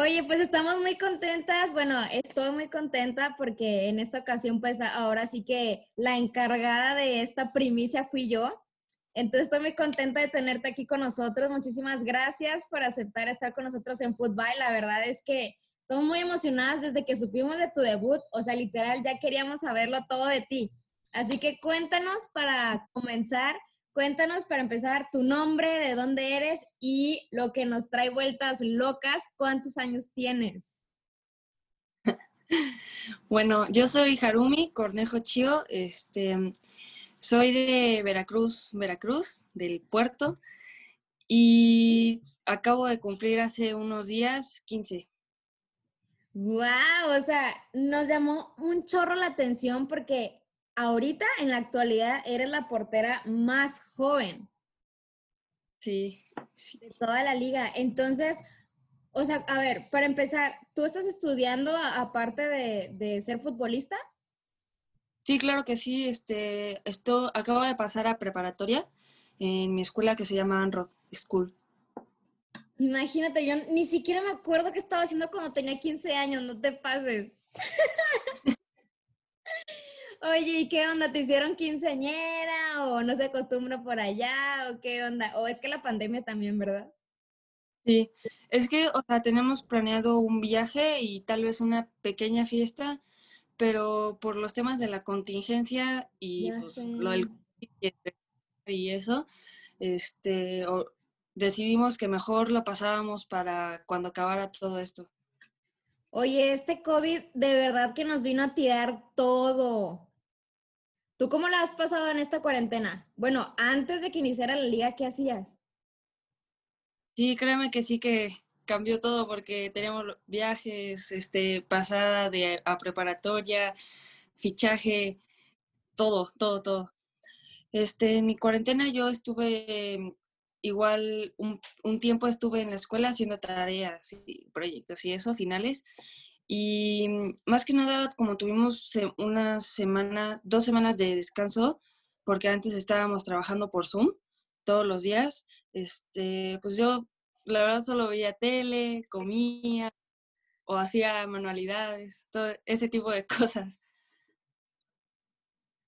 Oye, pues estamos muy contentas. Bueno, estoy muy contenta porque en esta ocasión, pues ahora sí que la encargada de esta primicia fui yo. Entonces estoy muy contenta de tenerte aquí con nosotros. Muchísimas gracias por aceptar estar con nosotros en Fútbol. La verdad es que estamos muy emocionadas desde que supimos de tu debut. O sea, literal, ya queríamos saberlo todo de ti. Así que cuéntanos para comenzar Cuéntanos para empezar tu nombre, de dónde eres y lo que nos trae vueltas locas, ¿cuántos años tienes? Bueno, yo soy Harumi Cornejo Chio, este, soy de Veracruz, Veracruz, del puerto, y acabo de cumplir hace unos días 15. ¡Wow! O sea, nos llamó un chorro la atención porque ahorita, en la actualidad, eres la portera más joven. Sí, De toda la liga. Entonces, o sea, a ver, para empezar, ¿tú estás estudiando aparte de, ser futbolista? Sí, claro que sí. Este, esto acabo de pasar a preparatoria en mi escuela que se llama Anrod School. Imagínate, yo ni siquiera me acuerdo qué estaba haciendo cuando tenía 15 años, no te pases. Oye, ¿y qué onda? ¿Te hicieron quinceañera o no se acostumbra por allá o qué onda? O es que la pandemia también, ¿verdad? Sí, es que, o sea, tenemos planeado un viaje y tal vez una pequeña fiesta, pero por los temas de la contingencia y pues, lo del y eso, este, decidimos que mejor lo pasábamos para cuando acabara todo esto. Oye, este COVID de verdad que nos vino a tirar todo. ¿Tú cómo la has pasado en esta cuarentena? Bueno, antes de que iniciara la liga, ¿qué hacías? Sí, créeme que sí que cambió todo porque tenemos viajes, este, pasada de a preparatoria, fichaje, todo, todo, todo. Este, en mi cuarentena yo estuve igual un, un tiempo estuve en la escuela haciendo tareas y proyectos y eso, finales, y mm, más que nada, como tuvimos una semana, dos semanas de descanso, porque antes estábamos trabajando por Zoom todos los días, este, pues yo la verdad solo veía tele, comía o hacía manualidades, todo ese tipo de cosas.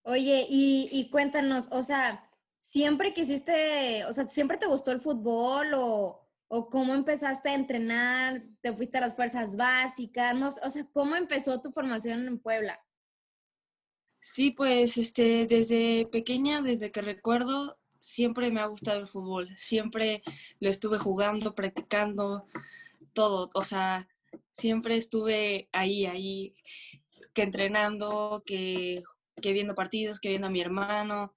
Oye, y, y cuéntanos, o sea, ¿siempre quisiste, o sea, siempre te gustó el fútbol o, ¿O cómo empezaste a entrenar? ¿Te fuiste a las fuerzas básicas? No, o sea, ¿cómo empezó tu formación en Puebla? Sí, pues este, desde pequeña, desde que recuerdo, siempre me ha gustado el fútbol. Siempre lo estuve jugando, practicando, todo. O sea, siempre estuve ahí, ahí, que entrenando, que, que viendo partidos, que viendo a mi hermano.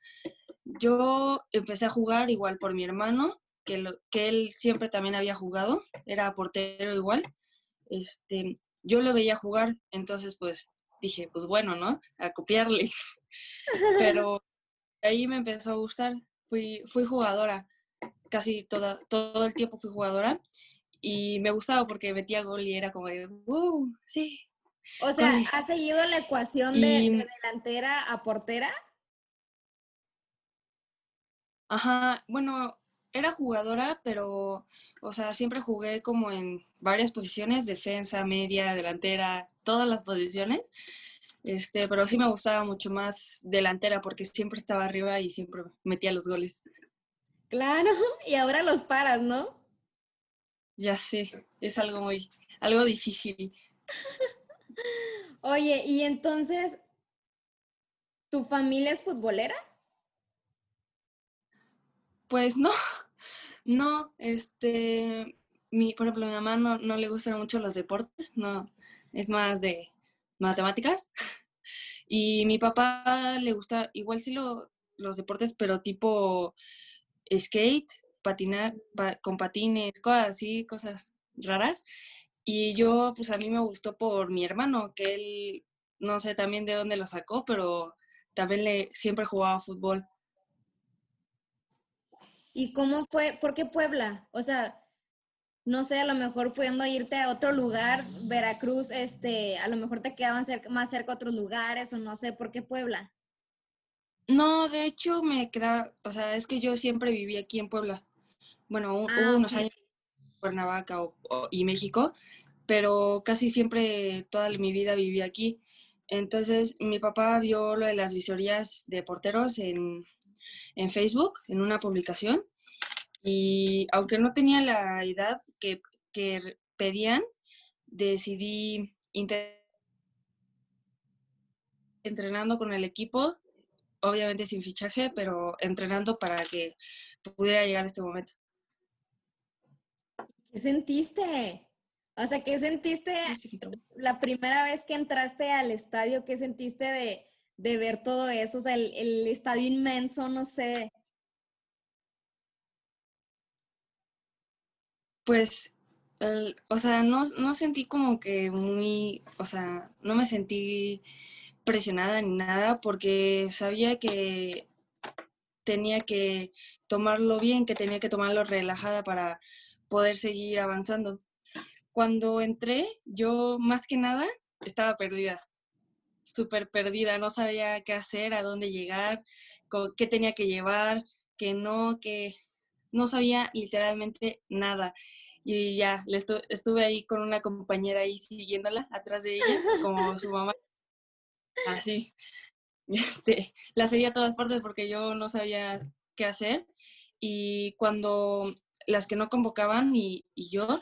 Yo empecé a jugar igual por mi hermano que, que él siempre también había jugado, era portero igual, este, yo lo veía jugar, entonces pues dije, pues bueno, ¿no? A copiarle. Pero ahí me empezó a gustar, fui, fui jugadora, casi toda, todo el tiempo fui jugadora y me gustaba porque metía gol y era como de, wow, sí. O sea, ¿has seguido la ecuación de delantera a portera? Ajá, bueno, era jugadora, pero, o sea, siempre jugué como en varias posiciones, defensa, media, delantera, todas las posiciones. Este, pero sí me gustaba mucho más delantera porque siempre estaba arriba y siempre metía los goles. Claro, y ahora los paras, ¿no? Ya sé, es algo muy, algo difícil. Oye, y entonces, ¿tu familia es futbolera? Pues no, no, este, mi, por ejemplo, a mi mamá no, no le gustan mucho los deportes, no, es más de matemáticas. Y mi papá le gusta, igual sí lo, los deportes, pero tipo skate, patinar con patines, cosas así, cosas raras. Y yo, pues a mí me gustó por mi hermano, que él, no sé también de dónde lo sacó, pero también le siempre jugaba fútbol. ¿Y cómo fue? ¿Por qué Puebla? O sea, no sé, a lo mejor pudiendo irte a otro lugar, Veracruz, este, a lo mejor te quedaban más cerca otros lugares o no sé, ¿por qué Puebla? No, de hecho me queda, o sea, es que yo siempre viví aquí en Puebla. Bueno, hubo Ah, unos ok. años en Cuernavaca o- o- y México, pero casi siempre toda mi vida viví aquí. Entonces, mi papá vio lo de las visorías de porteros en, en Facebook, en una publicación, y aunque no tenía la edad que, que pedían, decidí entrenando con el equipo, obviamente sin fichaje, pero entrenando para que pudiera llegar a este momento. ¿Qué sentiste? O sea, ¿qué sentiste la primera vez que entraste al estadio? ¿Qué sentiste de, de ver todo eso? O sea, el, el estadio inmenso, no sé. Pues, o sea, no, no sentí como que muy, o sea, no me sentí presionada ni nada porque sabía que tenía que tomarlo bien, que tenía que tomarlo relajada para poder seguir avanzando. Cuando entré, yo más que nada estaba perdida, súper perdida, no sabía qué hacer, a dónde llegar, qué tenía que llevar, que no, que no sabía literalmente nada. Y ya, le estu- estuve ahí con una compañera ahí siguiéndola atrás de ella, como su mamá, así. Este, la seguía a todas partes porque yo no sabía qué hacer. Y cuando las que no convocaban y, y yo,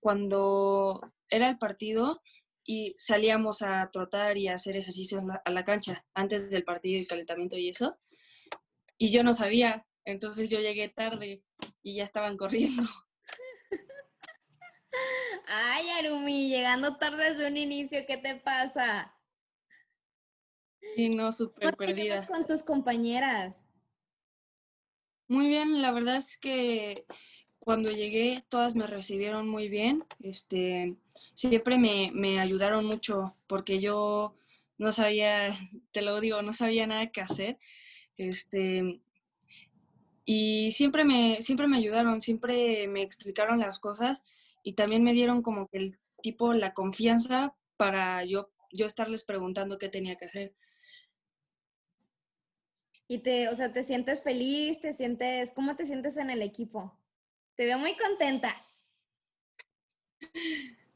cuando era el partido y salíamos a trotar y a hacer ejercicios a la, cancha antes del partido y calentamiento y eso, y yo no sabía, entonces yo llegué tarde y ya estaban corriendo. Ay, Arumi, llegando tarde desde un inicio, ¿qué te pasa? Y no, ¿Cómo súper te llevas perdida. con tus compañeras? Muy bien, la verdad es que cuando llegué todas me recibieron muy bien. Este, siempre me, me ayudaron mucho porque yo no sabía, te lo digo, no sabía nada que hacer. Este, y siempre me, siempre me ayudaron, siempre me explicaron las cosas y también me dieron como que el tipo, la confianza para yo, yo estarles preguntando qué tenía que hacer. Y te, o sea, ¿te sientes feliz? ¿Te sientes, cómo te sientes en el equipo? Te veo muy contenta.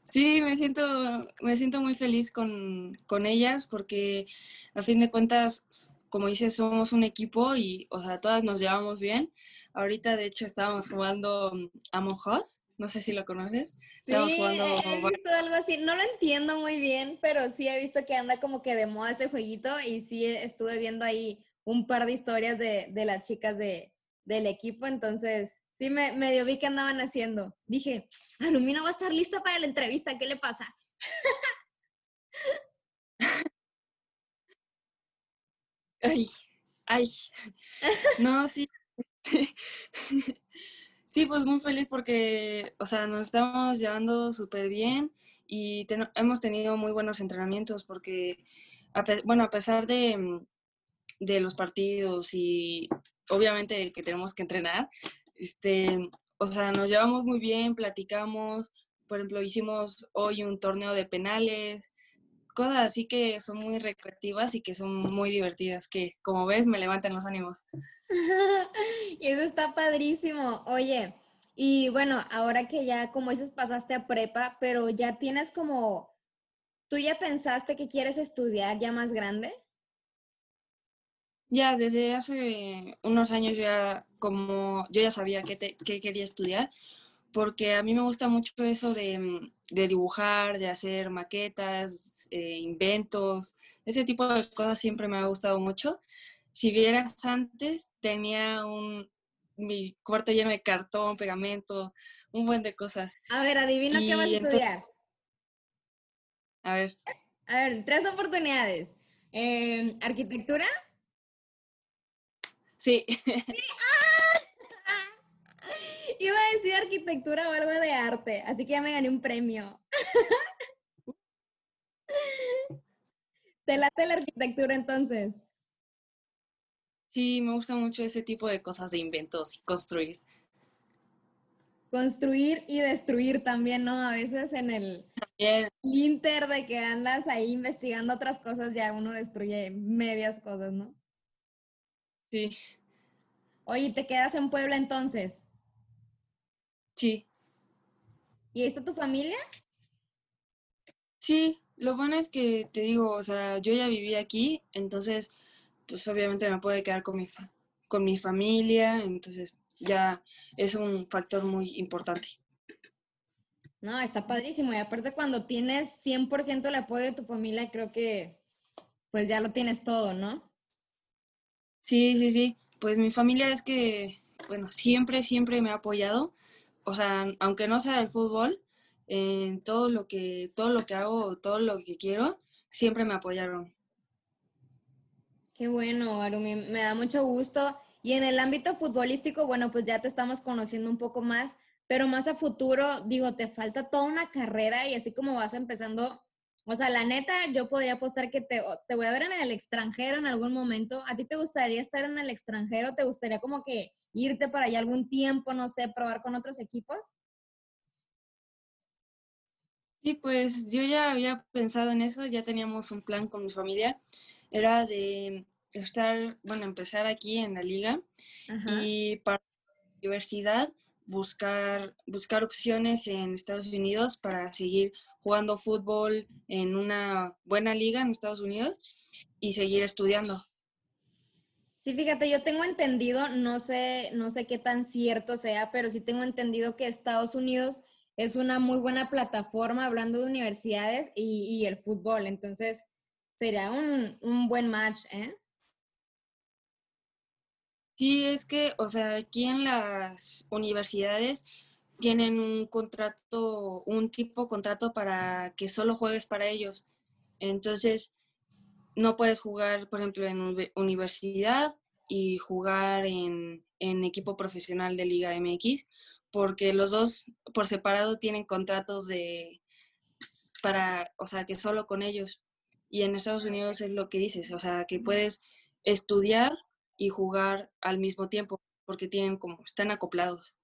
Sí, me siento, me siento muy feliz con, con ellas porque a fin de cuentas, como dices, somos un equipo y, o sea, todas nos llevamos bien. Ahorita, de hecho, estábamos jugando mm, Among Us, no sé si lo conoces. Sí, Estábamos jugando he visto algo así. No lo entiendo muy bien, pero sí he visto que anda como que de moda ese jueguito y sí estuve viendo ahí un par de historias de, de las chicas de, del equipo, entonces sí me medio vi que andaban haciendo. Dije, Arumi no va a estar lista para la entrevista, ¿qué le pasa? Ay, ay. No, sí. Sí, pues muy feliz porque, o sea, nos estamos llevando súper bien y hemos tenido muy buenos entrenamientos porque, a bueno, a pesar de, de los partidos y obviamente que tenemos que entrenar, este, o sea, nos llevamos muy bien, platicamos, por ejemplo, hicimos hoy un torneo de penales, cosas así que son muy recreativas y que son muy divertidas, que como ves me levantan los ánimos. y eso está padrísimo. Oye, y bueno, ahora que ya, como dices, pasaste a prepa, pero ya tienes como, ¿tú ya pensaste que quieres estudiar ya más grande? Ya desde hace unos años ya como yo ya sabía qué, te- qué quería estudiar, porque a mí me gusta mucho eso de, mm, de dibujar, de hacer maquetas, eh, inventos, ese tipo de cosas siempre me ha gustado mucho. Si vieras antes, tenía un, mi cuarto lleno de cartón, pegamento, un buen de cosas. A ver, adivino qué vas a estudiar. A ver, A ver, tres oportunidades. Em, ¿Arquitectura? Sí, Iba a decir arquitectura o algo de arte, así que ya me gané un premio. ¿Te late la arquitectura entonces? Sí, me gusta mucho ese tipo de cosas de inventos y construir. Construir y destruir también, ¿no? A veces en el inter de que andas ahí investigando otras cosas, ya uno destruye medias cosas, ¿no? Sí, Oye, ¿te quedas en Puebla entonces? sí, ¿Y ahí está tu familia? sí. Lo bueno es que te digo, o sea, yo ya viví aquí, entonces, pues obviamente me puedo quedar con mi, fa- con mi familia, entonces ya es un factor muy importante. No, está padrísimo. Y aparte cuando tienes 100% el apoyo de tu familia, creo que pues ya lo tienes todo, ¿no? Sí, sí, sí. Pues mi familia es que, bueno, siempre, siempre me ha apoyado. O sea, aunque no sea del fútbol, en todo lo que, todo lo que hago, todo lo que quiero, siempre me apoyaron. Qué bueno, Arumi, me da mucho gusto. Y en el ámbito futbolístico, bueno, pues ya te estamos conociendo un poco más, pero más a futuro, digo, te falta toda una carrera y así como vas empezando, o sea, la neta, yo podría apostar que te, te voy a ver en el extranjero en algún momento. ¿A ti te gustaría estar en el extranjero? ¿Te gustaría como que irte para allá algún tiempo, no sé, probar con otros equipos? Sí, pues yo ya había pensado en eso, ya teníamos un plan con mi familia, era de estar, bueno, empezar aquí en la liga Ajá. y para la universidad buscar, buscar opciones en Estados Unidos para seguir jugando fútbol en una buena liga en Estados Unidos y seguir estudiando. Sí, fíjate, yo tengo entendido, no sé, no sé qué tan cierto sea, pero sí tengo entendido que Estados Unidos es una muy buena plataforma hablando de universidades y, el fútbol. Entonces, sería un, un buen match, ¿eh? Sí, es que, o sea, aquí en las universidades tienen un contrato, un tipo de contrato para que solo juegues para ellos. Entonces, no puedes jugar, por ejemplo, en uni- universidad y jugar en, en equipo profesional de Liga MX, porque los dos por separado tienen contratos de para, o sea, que solo con ellos. Y en Estados Unidos es lo que dices, o sea, que puedes estudiar y jugar al mismo tiempo, porque tienen como, están acoplados.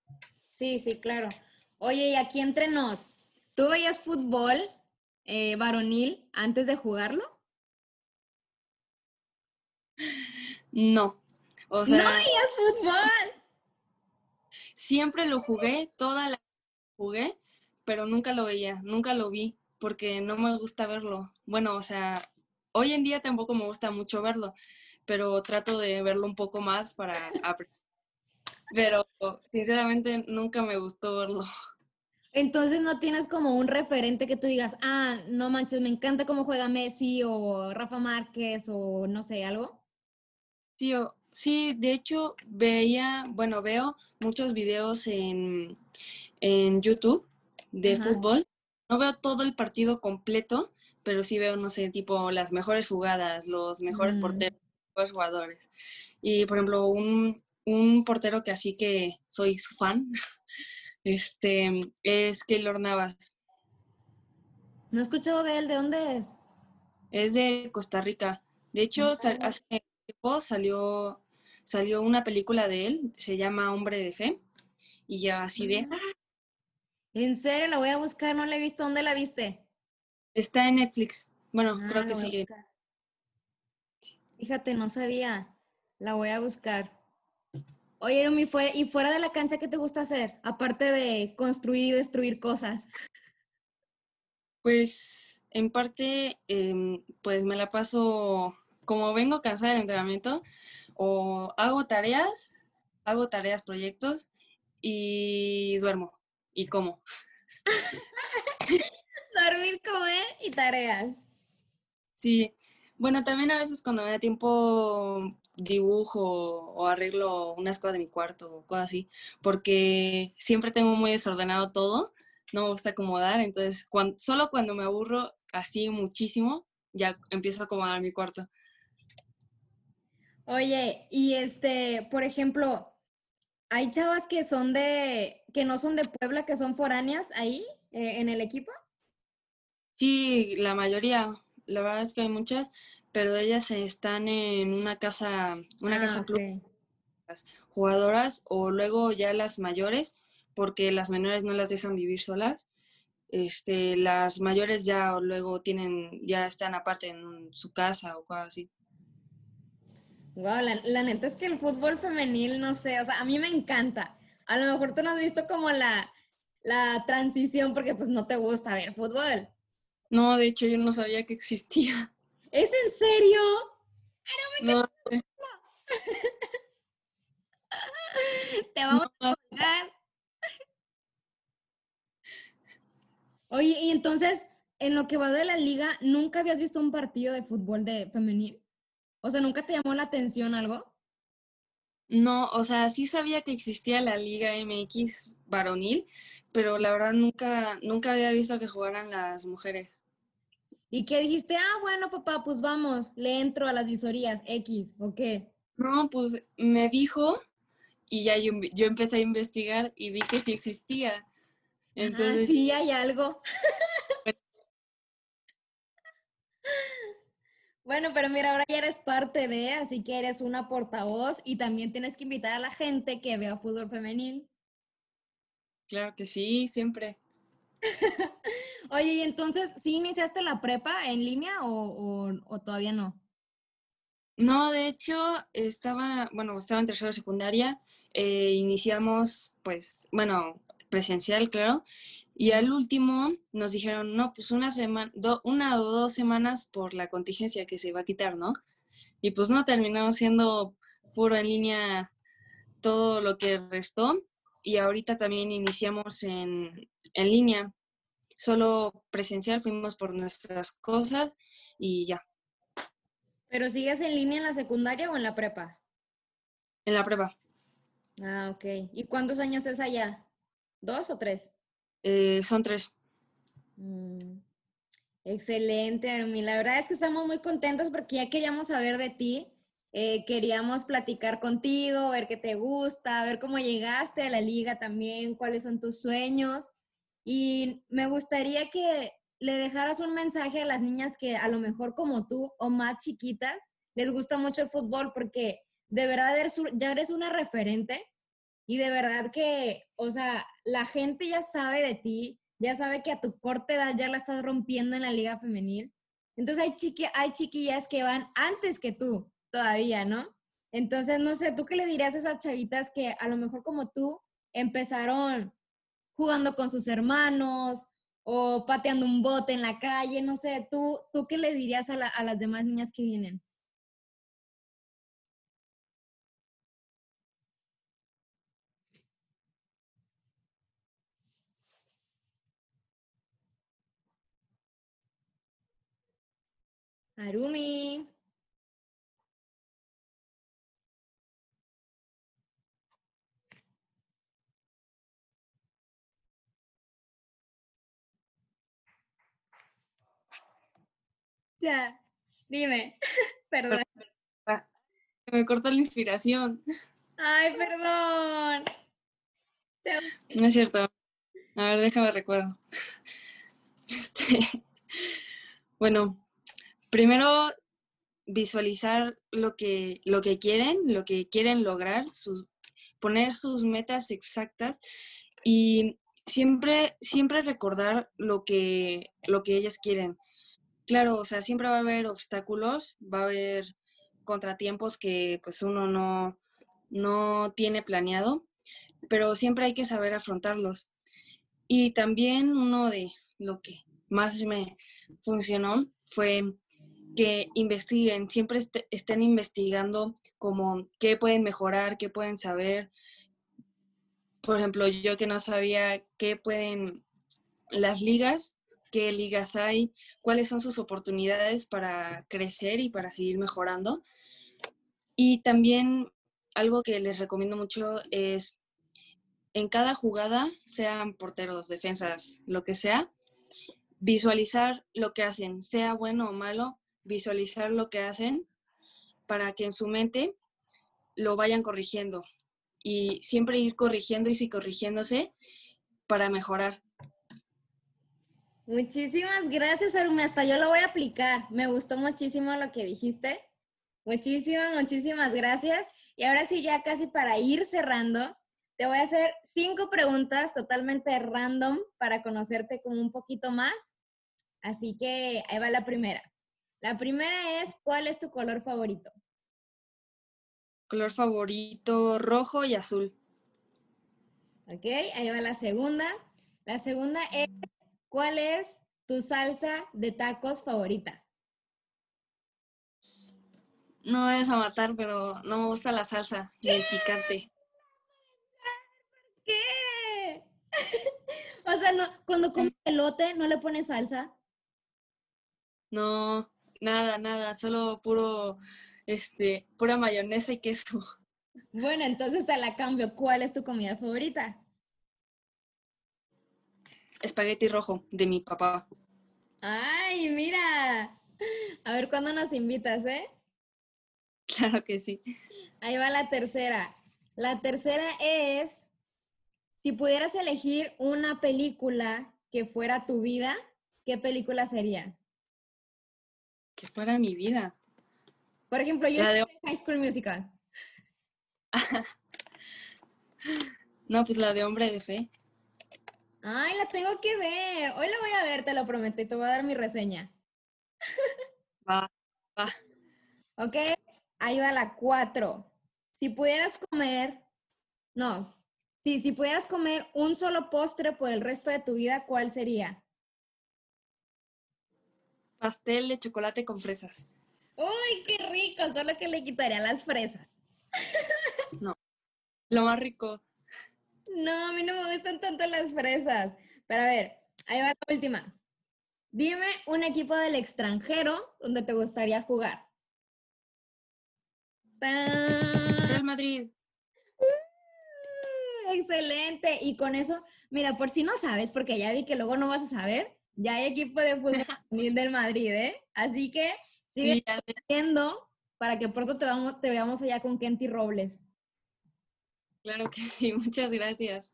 Sí, sí, claro. Oye, y aquí entre nos, ¿tú veías fútbol eh, varonil antes de jugarlo? No, o ¡No sea, veías fútbol! siempre lo jugué, toda la jugué, pero nunca lo veía, nunca lo vi, porque no me gusta verlo. Bueno, o sea, hoy en día tampoco me gusta mucho verlo, pero trato de verlo un poco más para aprender. Pero sinceramente nunca me gustó verlo. Entonces no tienes como un referente que tú digas, ah, no manches, me encanta cómo juega Messi o Rafa Márquez o no sé, algo. Sí, o- sí, de hecho veía, bueno, veo muchos videos en, en YouTube de Ajá. fútbol. No veo todo el partido completo, pero sí veo, no sé, tipo las mejores jugadas, los mejores Mm. porteros, los jugadores. Y, por ejemplo, un, un portero que así que soy su fan, este, es Keylor Navas. No he escuchado de él, ¿de dónde es? Es de Costa Rica. De hecho, Ah. hace tiempo salió, salió una película de él, se llama Hombre de Fe, y ya así de, "Ah, En serio, la voy a buscar, no la he visto. ¿Dónde la viste? está en Netflix. Bueno, Ah, creo que sigue. buscar. Fíjate, no sabía. La voy a buscar. Oye, fuera, ¿y fuera de la cancha qué te gusta hacer? Aparte de construir y destruir cosas. Pues, en parte, em, pues me la paso, como vengo cansada del entrenamiento, o hago tareas, hago tareas, proyectos, y duermo, y como. Dormir, comer y tareas. Sí, bueno, también a veces cuando me da tiempo dibujo o arreglo unas cosas de mi cuarto o cosas así, porque siempre tengo muy desordenado todo, no me gusta acomodar, entonces cuan- solo cuando me aburro así muchísimo, ya empiezo a acomodar mi cuarto. Oye, y este, por ejemplo, hay chavas que son de, que no son de Puebla, que son foráneas ahí eh, en el equipo. Sí, la mayoría, la verdad es que hay muchas, pero ellas están en una casa, una Ah, casa club, las jugadoras, o luego ya las mayores, porque las menores no las dejan vivir solas. Este, las mayores ya luego tienen, ya están aparte en su casa o cosas así. Wow, la, la neta es que el fútbol femenil, no sé, o sea, a mí me encanta. A lo mejor tú no has visto como la, la transición porque pues no te gusta ver fútbol. No, de hecho yo no sabía que existía. ¿Es en serio? No, Te vamos a colgar. Oye, y entonces, en lo que va de la liga, ¿nunca habías visto un partido de fútbol de femenil? O sea, ¿nunca te llamó la atención algo? no, o sea, sí sabía que existía la Liga MX varonil, pero la verdad nunca, nunca había visto que jugaran las mujeres. Y que dijiste, ah, bueno, papá, pues vamos, le entro a las visorías X, ¿o qué? No, pues me dijo y ya yo, yo empecé a investigar y vi que sí existía. ah, Entonces, sí, hay algo. Bueno, pero mira, ahora ya eres parte de, así que eres una portavoz y también tienes que invitar a la gente que vea fútbol femenil. claro que sí, siempre. Oye, y entonces, ¿sí iniciaste la prepa en línea o, o- o todavía no? No, de hecho, estaba, bueno, estaba en tercero de secundaria, eh, iniciamos, pues, bueno, presencial, claro, y al último nos dijeron, no, pues una semana, una o dos semanas por la contingencia que se va a quitar, ¿no? Y pues no, terminamos siendo puro en línea todo lo que restó, y ahorita también iniciamos en, en línea, solo presencial, fuimos por nuestras cosas y ya, ¿Pero sigues en línea en la secundaria o en la prepa? en la prueba. Ah, ok. ¿Y cuántos años es allá? ¿Dos o tres? Eh, son tres. Mm, Excelente, Arumi. La verdad es que estamos muy contentos porque ya queríamos saber de ti. Eh, queríamos platicar contigo, ver qué te gusta, ver cómo llegaste a la liga también, cuáles son tus sueños. Y me gustaría que le dejaras un mensaje a las niñas que a lo mejor como tú o más chiquitas les gusta mucho el fútbol porque de verdad eres ya eres una referente y de verdad que, o sea, la gente ya sabe de ti, ya sabe que a tu corta edad ya la estás rompiendo en la liga femenil. Entonces hay, chiqui hay chiquillas que van antes que tú todavía, ¿no? Entonces, no sé, ¿tú qué le dirías a esas chavitas que a lo mejor como tú empezaron jugando con sus hermanos o pateando un bote en la calle? No sé, ¿tú, tú qué le dirías a, la- a las demás niñas que vienen? Arumi. Ya, dime, perdón. Me cortó la inspiración. Ay, perdón. No es cierto. A ver, déjame recuerdo. Este, bueno, primero visualizar lo que, lo que quieren, lo que quieren lograr, sus, poner sus metas exactas y siempre, siempre recordar lo que, lo que ellas quieren. Claro, o sea, siempre va a haber obstáculos, va a haber contratiempos que pues uno no, no tiene planeado, pero siempre hay que saber afrontarlos. Y también uno de lo que más me funcionó fue que investiguen, siempre est estén investigando como qué pueden mejorar, qué pueden saber. Por ejemplo, yo que no sabía qué pueden las ligas, ligas hay, cuáles son sus oportunidades para crecer y para seguir mejorando. Y también algo que les recomiendo mucho es en cada jugada, sean porteros, defensas, lo que sea, visualizar lo que hacen, sea bueno o malo, visualizar lo que hacen para que en su mente lo vayan corrigiendo y siempre ir corrigiendo y corrigiéndose para mejorar. Muchísimas gracias, Arumi. Hasta yo lo voy a aplicar. Me gustó muchísimo lo que dijiste. Muchísimas, muchísimas gracias. Y ahora sí, ya casi para ir cerrando, te voy a hacer cinco preguntas totalmente random para conocerte como un poquito más. Así que ahí va la primera. La primera es, ¿cuál es tu color favorito? Color favorito rojo y azul. Ok, ahí va la segunda. La segunda es, ¿cuál es tu salsa de tacos favorita? No es a matar, pero no me gusta la salsa el picante. ¿Qué? o sea, no, cuando comes elote, ¿no le pones salsa? No, nada, nada, solo puro este, pura mayonesa y queso. Bueno, entonces te la cambio. ¿Cuál es tu comida favorita? Espagueti rojo de mi papá. Ay, mira. A ver cuándo nos invitas, ¿eh? Claro que sí. Ahí va la tercera. La tercera es, si pudieras elegir una película que fuera tu vida, ¿qué película sería? Que fuera mi vida. Por ejemplo, yo de... High School Musical. no, pues la de Hombre de Fe. Ay, la tengo que ver. Hoy la voy a ver, te lo prometo, y te voy a dar mi reseña. va, va. Ok, ahí va la cuatro. Si pudieras comer, no, sí, si pudieras comer un solo postre por el resto de tu vida, ¿cuál sería? Pastel de chocolate con fresas. Uy, qué rico, solo que le quitaría las fresas. No, lo más rico. No, a mí no me gustan tanto las fresas. Pero a ver, ahí va la última. Dime un equipo del extranjero donde te gustaría jugar. Real Madrid. Uh, excelente. Y con eso, mira, por si no sabes, porque ya vi que luego no vas a saber, ya hay equipo de fútbol del Madrid, ¿eh? Así que Sigue viendo para que pronto te, vamos, te veamos allá con Kenty Robles. Claro que sí, muchas gracias.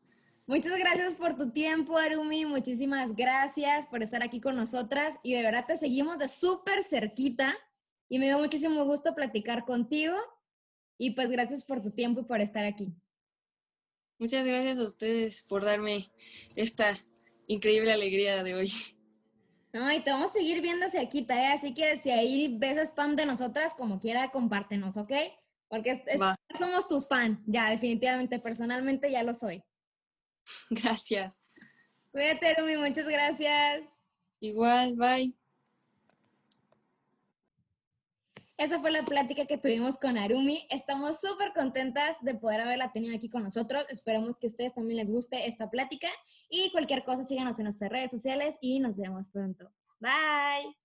Muchas gracias por tu tiempo, Arumi. Muchísimas gracias por estar aquí con nosotras. Y de verdad te seguimos de súper cerquita. Y me dio muchísimo gusto platicar contigo. Y pues gracias por tu tiempo y por estar aquí. Muchas gracias a ustedes por darme esta increíble alegría de hoy. Ay, te vamos a seguir viendo cerquita, ¿eh? Así que si ahí ves spam de nosotras, como quiera, compártenos, ¿ok? Porque somos tus fans, ya, definitivamente, personalmente ya lo soy. Gracias. Cuídate, Rumi, muchas gracias. Igual, bye. Esa fue la plática que tuvimos con Arumi. Estamos súper contentas de poder haberla tenido aquí con nosotros. Esperamos que a ustedes también les guste esta plática. Y cualquier cosa, síganos en nuestras redes sociales y nos vemos pronto. Bye.